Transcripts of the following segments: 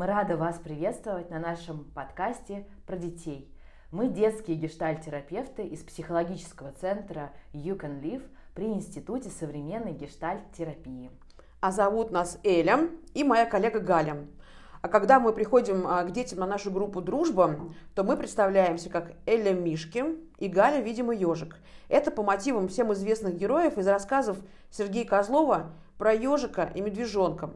Мы рады вас приветствовать на нашем подкасте про детей. Мы детские гештальт-терапевты из психологического центра You Can Live при Институте современной гештальт-терапии. А зовут нас Эля и моя коллега Галя. А когда мы приходим а, к детям на нашу группу «Дружба», то мы представляемся как Эля Мишки и Галя, видимо, ежик. Это по мотивам всем известных героев из рассказов Сергея Козлова про ежика и медвежонка.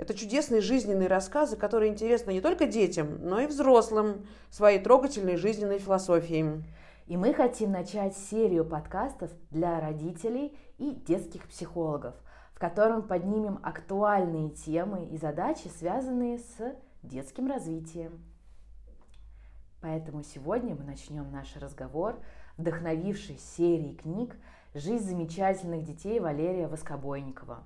Это чудесные жизненные рассказы, которые интересны не только детям, но и взрослым своей трогательной жизненной философией. И мы хотим начать серию подкастов для родителей и детских психологов – котором поднимем актуальные темы и задачи, связанные с детским развитием. Поэтому сегодня мы начнем наш разговор, вдохновившись серией книг «Жизнь замечательных детей» Валерия Воскобойникова.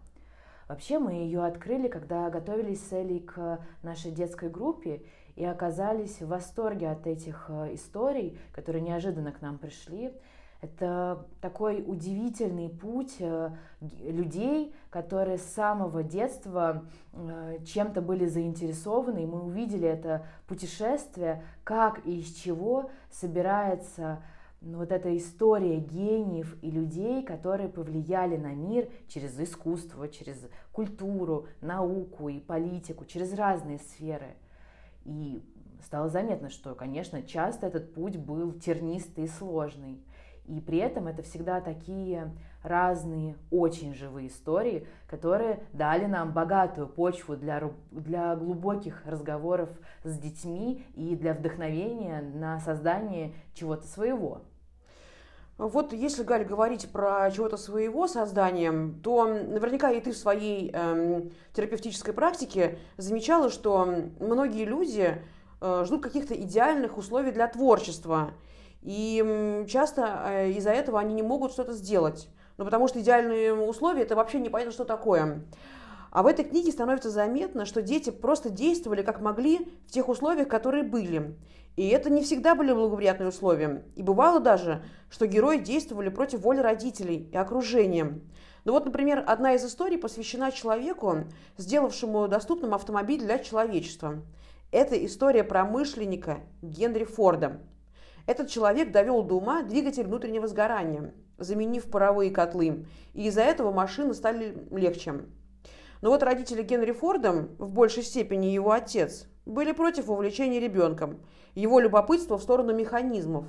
Вообще мы ее открыли, когда готовились с Элей к нашей детской группе и оказались в восторге от этих э, историй, которые неожиданно к нам пришли. Это такой удивительный путь э, людей, которые с самого детства э, чем-то были заинтересованы, и мы увидели это путешествие, как и из чего собирается ну, вот эта история гениев и людей, которые повлияли на мир через искусство, через культуру, науку и политику, через разные сферы. И стало заметно, что, конечно, часто этот путь был тернистый и сложный. И при этом это всегда такие разные, очень живые истории, которые дали нам богатую почву для, для глубоких разговоров с детьми и для вдохновения на создание чего-то своего. Вот если, Галь, говорить про чего-то своего создания, то наверняка и ты в своей э, терапевтической практике замечала, что многие люди э, ждут каких-то идеальных условий для творчества – и часто э, из-за этого они не могут что-то сделать. Ну, потому что идеальные условия – это вообще непонятно, что такое. А в этой книге становится заметно, что дети просто действовали как могли в тех условиях, которые были. И это не всегда были благоприятные условия. И бывало даже, что герои действовали против воли родителей и окружения. Ну вот, например, одна из историй посвящена человеку, сделавшему доступным автомобиль для человечества. Это история промышленника Генри Форда – этот человек довел до ума двигатель внутреннего сгорания, заменив паровые котлы, и из-за этого машины стали легче. Но вот родители Генри Форда, в большей степени его отец, были против увлечения ребенком, его любопытства в сторону механизмов.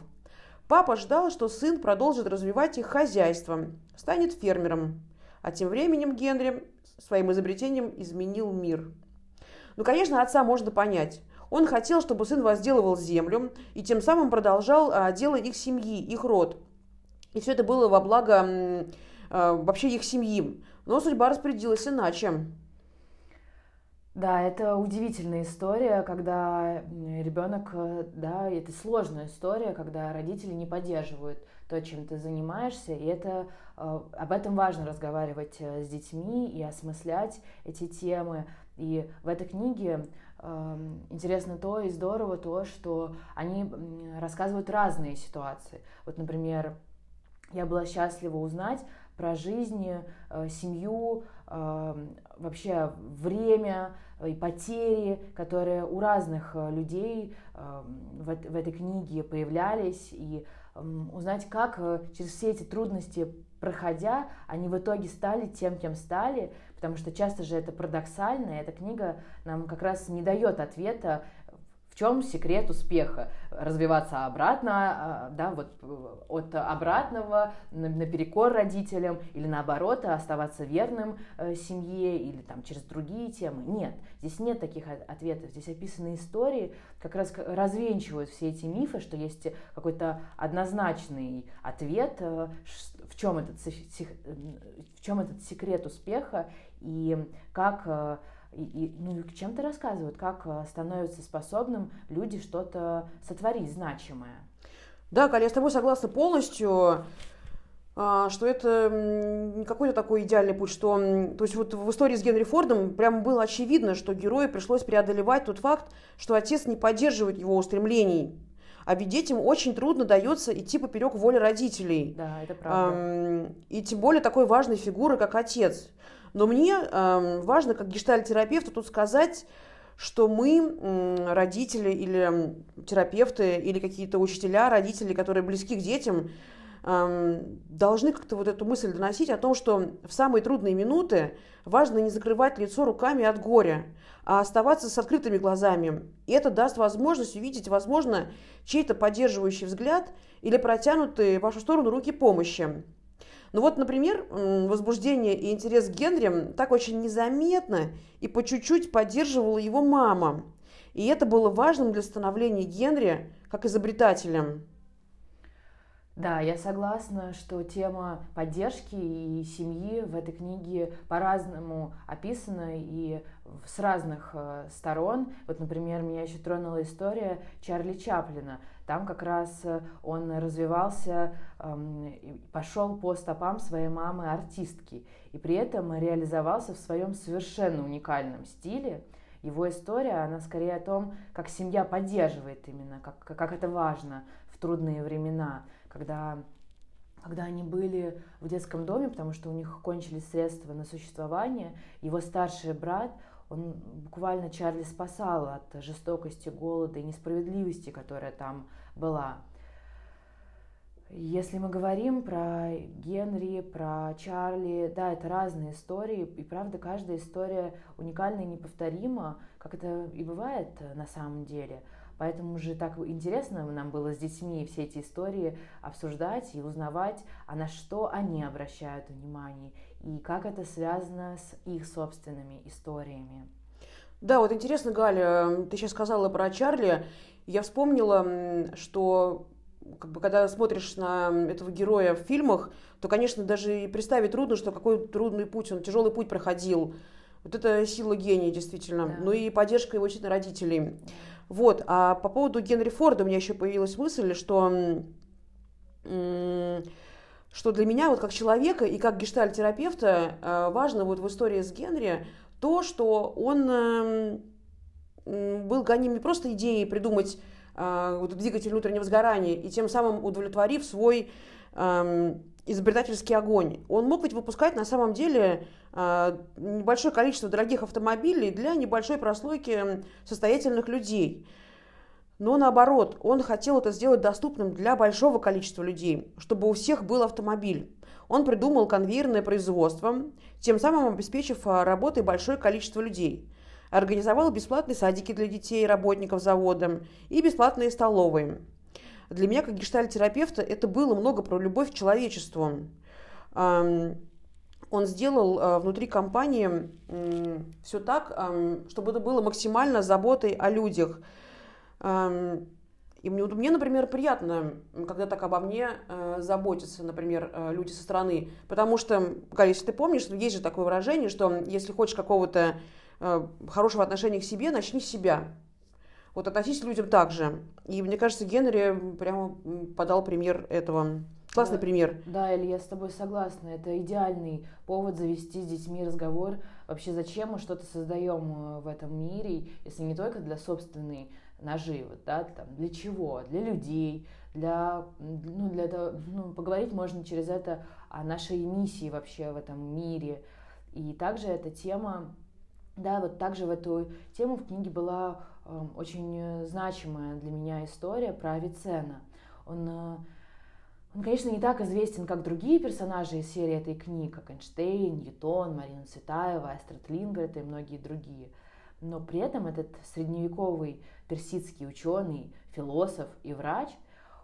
Папа ждал, что сын продолжит развивать их хозяйство, станет фермером. А тем временем Генри своим изобретением изменил мир. Ну, конечно, отца можно понять. Он хотел, чтобы сын возделывал землю и тем самым продолжал а, дело их семьи, их род. И все это было во благо а, вообще их семьи. Но судьба распорядилась иначе. Да, это удивительная история, когда ребенок, э, да, это сложная история, когда родители не поддерживают то, чем ты занимаешься, и это э, об этом важно разговаривать э, с детьми и осмыслять эти темы. И в этой книге интересно то и здорово то, что они рассказывают разные ситуации. Вот, например, я была счастлива узнать про жизнь, э, семью, вообще время и потери, которые у разных э, людей в этой книге появлялись, и узнать, как э, через все эти трудности проходя, они в итоге стали тем, кем стали, потому что часто же это парадоксально, и эта книга нам как раз не дает ответа, в чем секрет успеха? Развиваться обратно, а, да, вот от обратного наперекор родителям или наоборот оставаться верным э, семье или там через другие темы? Нет, здесь нет таких ответов. Здесь описаны истории, как раз развенчивают все эти мифы, что есть какой-то однозначный ответ, э, в чем этот, в чем этот секрет успеха и как и, и, ну, чем-то рассказывают, как э, становятся способным люди что-то сотворить значимое. Да, Каля, я с тобой согласна полностью, а, что это не какой-то такой идеальный путь, что, то есть вот в истории с Генри Фордом прямо было очевидно, что герою пришлось преодолевать тот факт, что отец не поддерживает его устремлений. А ведь детям очень трудно дается идти поперек воли родителей. Да, это правда. И тем более такой важной фигуры, как отец. Но мне важно, как гештальтерапевту, тут сказать, что мы, родители или терапевты, или какие-то учителя, родители, которые близки к детям, должны как-то вот эту мысль доносить о том, что в самые трудные минуты важно не закрывать лицо руками от горя, а оставаться с открытыми глазами. И это даст возможность увидеть, возможно, чей-то поддерживающий взгляд или протянутые в вашу сторону руки помощи. Ну вот, например, возбуждение и интерес к Генри так очень незаметно и по чуть-чуть поддерживала его мама. И это было важным для становления Генри как изобретателя. Да, я согласна, что тема поддержки и семьи в этой книге по-разному описана и с разных э, сторон. Вот, например, меня еще тронула история Чарли Чаплина. Там как раз э, он развивался, эм, пошел по стопам своей мамы-артистки, и при этом реализовался в своем совершенно уникальном стиле. Его история, она скорее о том, как семья поддерживает именно, как, как это важно в трудные времена – когда когда они были в детском доме, потому что у них кончились средства на существование, его старший брат, он буквально Чарли спасал от жестокости, голода и несправедливости, которая там была. Если мы говорим про Генри, про Чарли, да, это разные истории, и правда каждая история уникальна и неповторима, как это и бывает на самом деле – Поэтому же так интересно нам было с детьми все эти истории обсуждать и узнавать, а на что они обращают внимание и как это связано с их собственными историями. Да, вот интересно, Галя, ты сейчас сказала про Чарли. Я вспомнила, что как бы, когда смотришь на этого героя в фильмах, то, конечно, даже и представить трудно, что какой трудный путь, он тяжелый путь проходил. Вот это сила гения, действительно. Да. Ну и поддержка его родителей. Вот. А по поводу Генри Форда у меня еще появилась мысль, что что для меня, вот как человека и как гештальтерапевта, э, важно вот в истории с Генри то, что он эм, был гоним не просто идеей придумать э, вот, двигатель внутреннего сгорания и тем самым удовлетворив свой эм, изобретательский огонь. Он мог ведь выпускать на самом деле а, небольшое количество дорогих автомобилей для небольшой прослойки состоятельных людей. Но наоборот, он хотел это сделать доступным для большого количества людей, чтобы у всех был автомобиль. Он придумал конвейерное производство, тем самым обеспечив а, работой большое количество людей. Организовал бесплатные садики для детей работников завода и бесплатные столовые. Для меня, как гештальтерапевта, это было много про любовь к человечеству. Он сделал а, внутри компании все так, чтобы это было максимально заботой о людях. И мне, мне, например, приятно, когда так обо мне э, заботятся, например, э, люди со стороны. Потому что, Галя, если ты помнишь, есть же такое выражение, что если хочешь какого-то э, хорошего отношения к себе, начни с себя. Вот относись к людям так же. И мне кажется, Генри прямо подал пример этого. Классный да, пример. Да, Эль, я с тобой согласна. Это идеальный повод завести с детьми разговор. Вообще, зачем мы что-то создаем э, в этом мире, если не только для собственной наживы, да, там, для чего? Для людей, для, ну, для этого, ну, поговорить можно через это о нашей миссии вообще в этом мире. И также эта тема, да, вот также в эту тему в книге была очень э, значимая для меня история про Авиценна. Он, э, он, конечно, не так известен, как другие персонажи из серии этой книги, как Эйнштейн, Ньютон, Марина Цветаева, Астрид Лингрет и многие другие. Но при этом этот средневековый персидский ученый, философ и врач,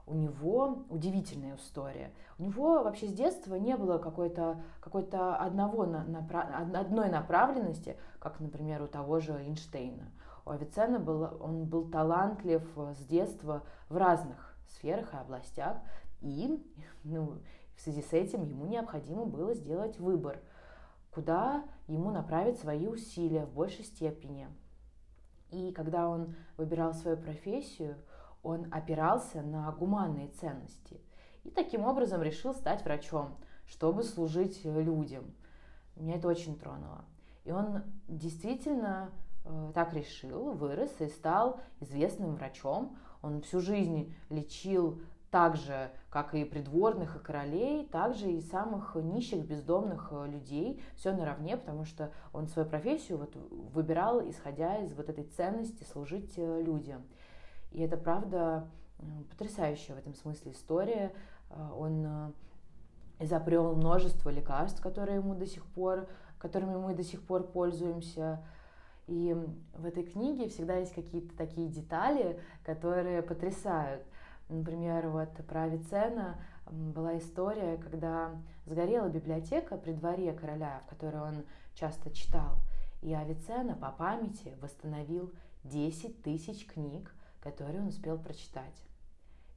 у него удивительная история. У него вообще с детства не было какой-то какой одного, одной направленности, как, например, у того же Эйнштейна. У Авиценна был, он был талантлив э, с детства в разных сферах и областях, и ну, в связи с этим ему необходимо было сделать выбор, куда ему направить свои усилия в большей степени. И когда он выбирал свою профессию, он опирался на гуманные ценности и таким образом решил стать врачом, чтобы служить людям. Меня это очень тронуло. И он действительно так решил, вырос и стал известным врачом. Он всю жизнь лечил так же, как и придворных и королей, также и самых нищих, бездомных э, людей, все наравне, потому что он свою профессию вот выбирал, исходя из вот этой ценности служить э, людям. И это, правда, потрясающая в этом смысле история. Э, он изобрел множество лекарств, которые ему до сих пор, которыми мы до сих пор пользуемся. И в этой книге всегда есть какие-то такие детали, которые потрясают. Например, вот про Авиценна была история, когда сгорела библиотека при дворе короля, в которой он часто читал. И Авиценна по памяти восстановил 10 тысяч книг, которые он успел прочитать.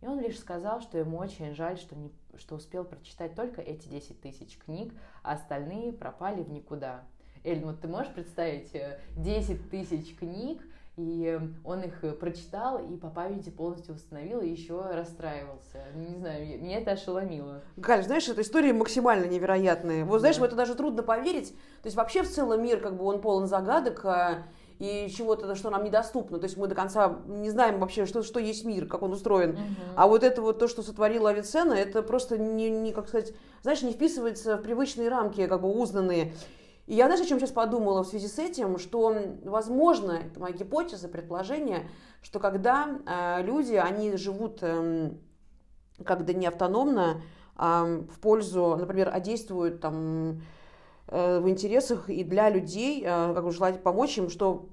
И он лишь сказал, что ему очень жаль, что, не, что успел прочитать только эти 10 тысяч книг, а остальные пропали в никуда. Эль, вот ты можешь представить 10 э, тысяч книг, и он их э, прочитал и по памяти полностью восстановил и еще расстраивался. Не знаю, меня это ошеломило. Галь, знаешь, эта история максимально невероятная. Вот знаешь, да. в это даже трудно поверить. То есть вообще в целом мир как бы он полон загадок а, и чего-то, что нам недоступно. То есть мы до конца не знаем вообще, что, что есть мир, как он устроен. Угу. А вот это вот то, что сотворила Авиценна, это просто не, не, как сказать, знаешь, не вписывается в привычные рамки, как бы узнанные. И я, знаешь, о чем сейчас подумала в связи с этим, что, возможно, это моя гипотеза, предположение, что когда э, люди, они живут э, как-то не автономно, а в пользу, например, а действуют там э, в интересах и для людей, э, как бы желать помочь им, что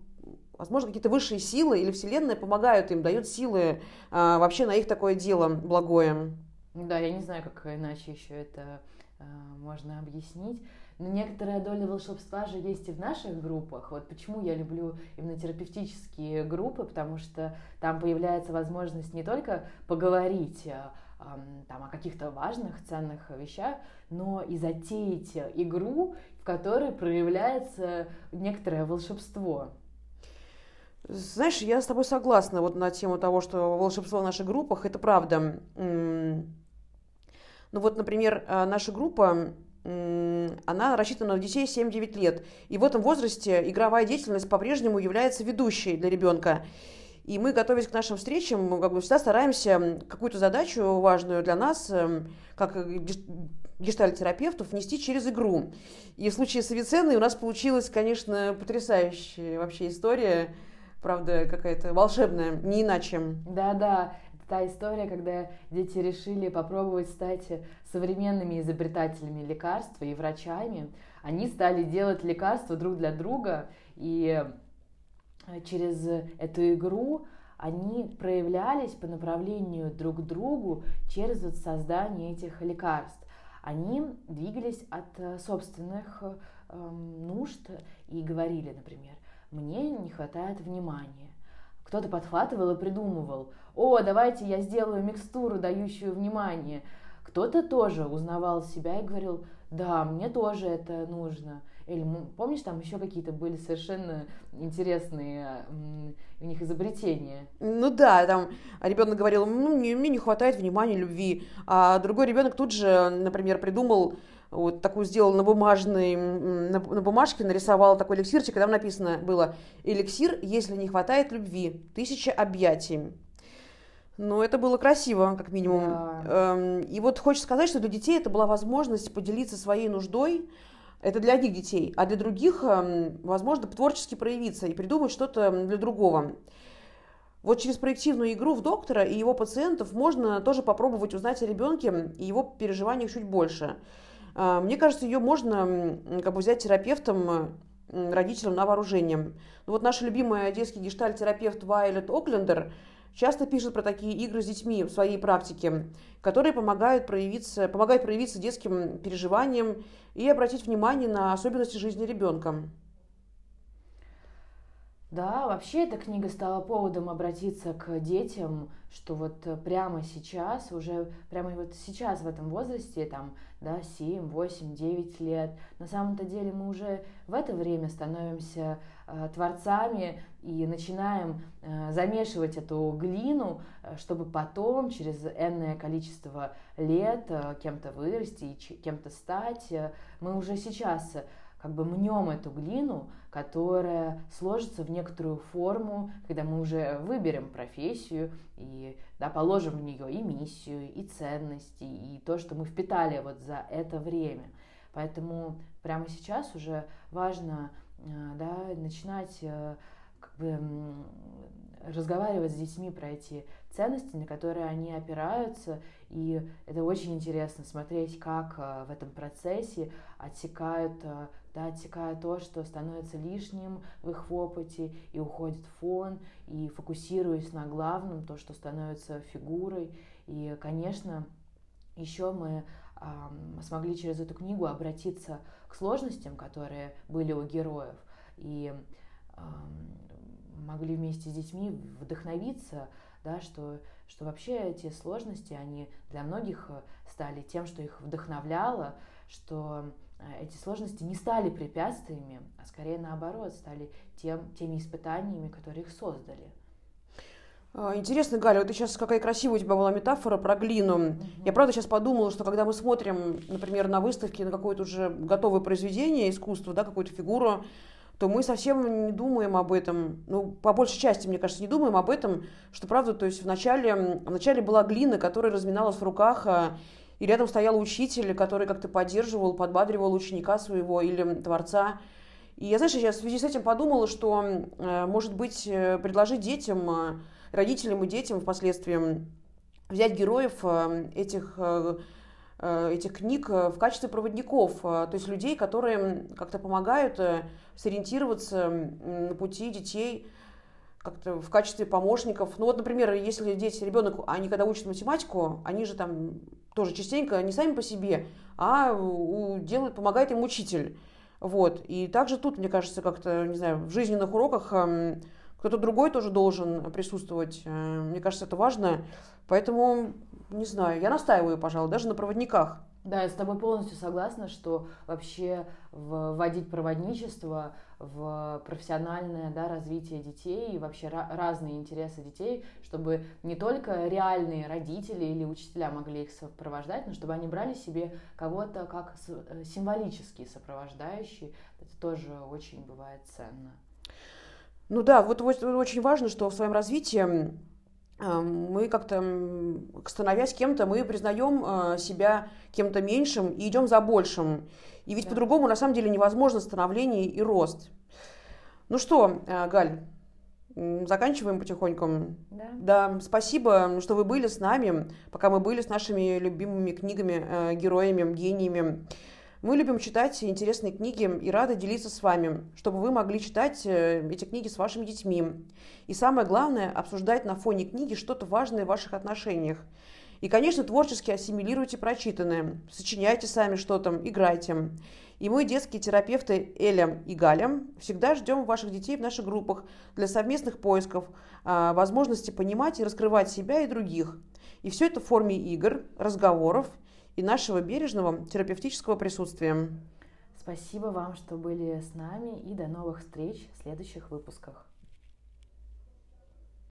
возможно, какие-то высшие силы или Вселенная помогают им, дают силы э, вообще на их такое дело благое. Да, я не знаю, как иначе еще это э, можно объяснить. Но некоторая доля волшебства же есть и в наших группах. Вот почему я люблю именно терапевтические группы, потому что там появляется возможность не только поговорить а, там, о каких-то важных, ценных вещах, но и затеять игру, в которой проявляется некоторое волшебство. Знаешь, я с тобой согласна вот на тему того, что волшебство в наших группах, это правда. Ну вот, например, а, наша группа она рассчитана на детей 7-9 лет. И в этом возрасте игровая деятельность по-прежнему является ведущей для ребенка. И мы, готовясь к нашим встречам, как бы всегда стараемся какую-то задачу важную для нас, эм, как гештальтерапевтов, нести через игру. И в случае с Авиценной у нас получилась, конечно, потрясающая вообще история, правда, какая-то волшебная, не иначе. Да-да, та история, когда дети решили попробовать стать современными изобретателями лекарств и врачами. Они стали делать лекарства друг для друга, и э, через эту игру они проявлялись по направлению друг к другу через вот создание этих лекарств. Они двигались от э, собственных э, нужд и говорили, например, мне не хватает внимания. Кто-то подхватывал и придумывал, о, давайте я сделаю микстуру, дающую внимание. Кто-то тоже узнавал себя и говорил, да, мне тоже это нужно. Или помнишь, там еще какие-то были совершенно интересные у них изобретения? Ну да, там ребенок говорил, ну, мне, не хватает внимания, любви. А другой ребенок тут же, например, придумал вот такую сделал на бумажной, на, на бумажке нарисовал такой эликсирчик, и там написано было «Эликсир, если не хватает любви, тысяча объятий». Ну, это было красиво, как минимум. Да. Эм, и вот хочется сказать, что для детей это была возможность поделиться своей нуждой. Это для одних детей, а для других, эм, возможно, творчески проявиться и придумать что-то для другого. Вот через проективную игру в доктора и его пациентов можно тоже попробовать узнать о ребенке и его переживаниях чуть больше. Э, мне кажется, ее можно как бы взять терапевтом, родителям на вооружение. Ну, вот наша любимая детский гештальт-терапевт Вайлет Оклендер – часто пишет про такие игры с детьми в своей практике, которые помогают проявиться, помогают проявиться детским переживаниям и обратить внимание на особенности жизни ребенка. Да, вообще эта книга стала поводом обратиться к детям, что вот прямо сейчас, уже прямо вот сейчас в этом возрасте, там, да, 7, 8, 9 лет, на самом-то деле мы уже в это время становимся э, творцами и начинаем э, замешивать эту глину, э, чтобы потом через энное количество лет э, кем-то вырасти и кем-то стать. Э, мы уже сейчас как бы мнем эту глину, которая сложится в некоторую форму, когда мы уже выберем профессию и да, положим в нее и миссию, и ценности, и то, что мы впитали вот за это время. Поэтому прямо сейчас уже важно э, да, начинать э, как бы, разговаривать с детьми про эти ценности, на которые они опираются. И это очень интересно смотреть, как э, в этом процессе отсекают, да, отсекают то, что становится лишним в их опыте, и уходит фон, и фокусируясь на главном, то, что становится фигурой. И, конечно, еще мы э, смогли через эту книгу обратиться к сложностям, которые были у героев, и э, могли вместе с детьми вдохновиться да, что, что вообще эти сложности, они для многих э, стали тем, что их вдохновляло, что эти сложности не стали препятствиями, а скорее наоборот, стали тем, теми испытаниями, которые их создали. А, интересно, Галя, вот ты сейчас какая красивая у тебя была метафора про глину. Угу. Я правда сейчас подумала, что когда мы смотрим, например, на выставке на какое-то уже готовое произведение искусства, да, какую-то фигуру, то мы совсем не думаем об этом. Ну, по большей части, мне кажется, не думаем об этом, что правда, то есть вначале, вначале была глина, которая разминалась в руках, а, и рядом стоял учитель, который как-то поддерживал, подбадривал ученика своего или творца. И я, знаешь, я в связи с этим подумала, что, э, может быть, э, предложить детям, э, родителям и детям впоследствии взять героев этих этих книг в качестве проводников, то есть людей, которые как-то помогают сориентироваться на пути детей как-то в качестве помощников. Ну вот, например, если дети, ребенок, они когда учат математику, они же там тоже частенько не сами по себе, а делают, помогает им учитель. Вот. И также тут, мне кажется, как-то, не знаю, в жизненных уроках эм, кто-то другой тоже должен присутствовать. Мне кажется, это важно. Поэтому не знаю, я настаиваю, пожалуй, даже на проводниках. Да, я с тобой полностью согласна, что вообще вводить проводничество в профессиональное да, развитие детей и вообще разные интересы детей, чтобы не только реальные родители или учителя могли их сопровождать, но чтобы они брали себе кого-то как э, символический сопровождающий. Это тоже очень бывает ценно. Ну да, вот, вот очень важно, что в своем развитии мы как-то, становясь кем-то, мы признаем э, себя кем-то меньшим и идем за большим. И ведь да. по-другому на самом деле невозможно становление и рост. Ну что, э, Галь, заканчиваем потихоньку. Да. да, спасибо, что вы были с нами, пока мы были с нашими любимыми книгами, э, героями, гениями. Мы любим читать интересные книги и рады делиться с вами, чтобы вы могли читать э, эти книги с вашими детьми. И самое главное, обсуждать на фоне книги что-то важное в ваших отношениях. И, конечно, творчески ассимилируйте прочитанное, сочиняйте сами что-то, играйте. И мы, детские терапевты Эля и Галя, всегда ждем ваших детей в наших группах для совместных поисков, а, возможности понимать и раскрывать себя и других. И все это в форме игр, разговоров и нашего бережного терапевтического присутствия. Спасибо вам, что были с нами, и до новых встреч в следующих выпусках.